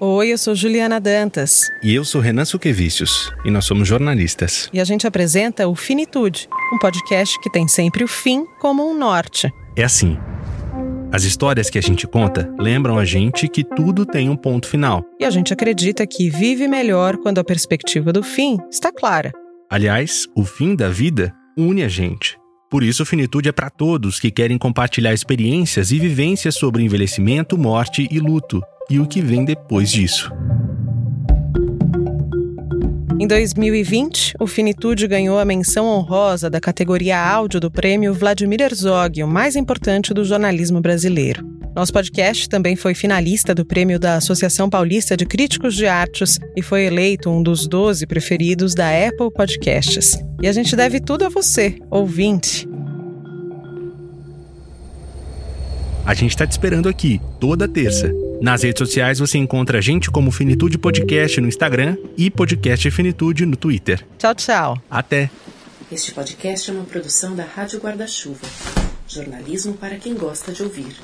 Oi, eu sou Juliana Dantas. E eu sou Renan Suquevicius. E nós somos jornalistas. E a gente apresenta o Finitude, um podcast que tem sempre o fim como um norte. É assim. As histórias que a gente conta lembram a gente que tudo tem um ponto final. E a gente acredita que vive melhor quando a perspectiva do fim está clara. Aliás, o fim da vida une a gente. Por isso, Finitude é para todos que querem compartilhar experiências e vivências sobre envelhecimento, morte e luto e o que vem depois disso. Em 2020, o Finitude ganhou a menção honrosa da categoria áudio do prêmio Vladimir Herzog, o mais importante do jornalismo brasileiro. Nosso podcast também foi finalista do prêmio da Associação Paulista de Críticos de Artes e foi eleito um dos 12 preferidos da Apple Podcasts. E a gente deve tudo a você, ouvinte. A gente está te esperando aqui, toda terça. Nas redes sociais você encontra a gente como Finitude Podcast no Instagram e Podcast Finitude no Twitter. Tchau, tchau. Até. Este podcast é uma produção da Rádio Guarda-Chuva. Jornalismo para quem gosta de ouvir.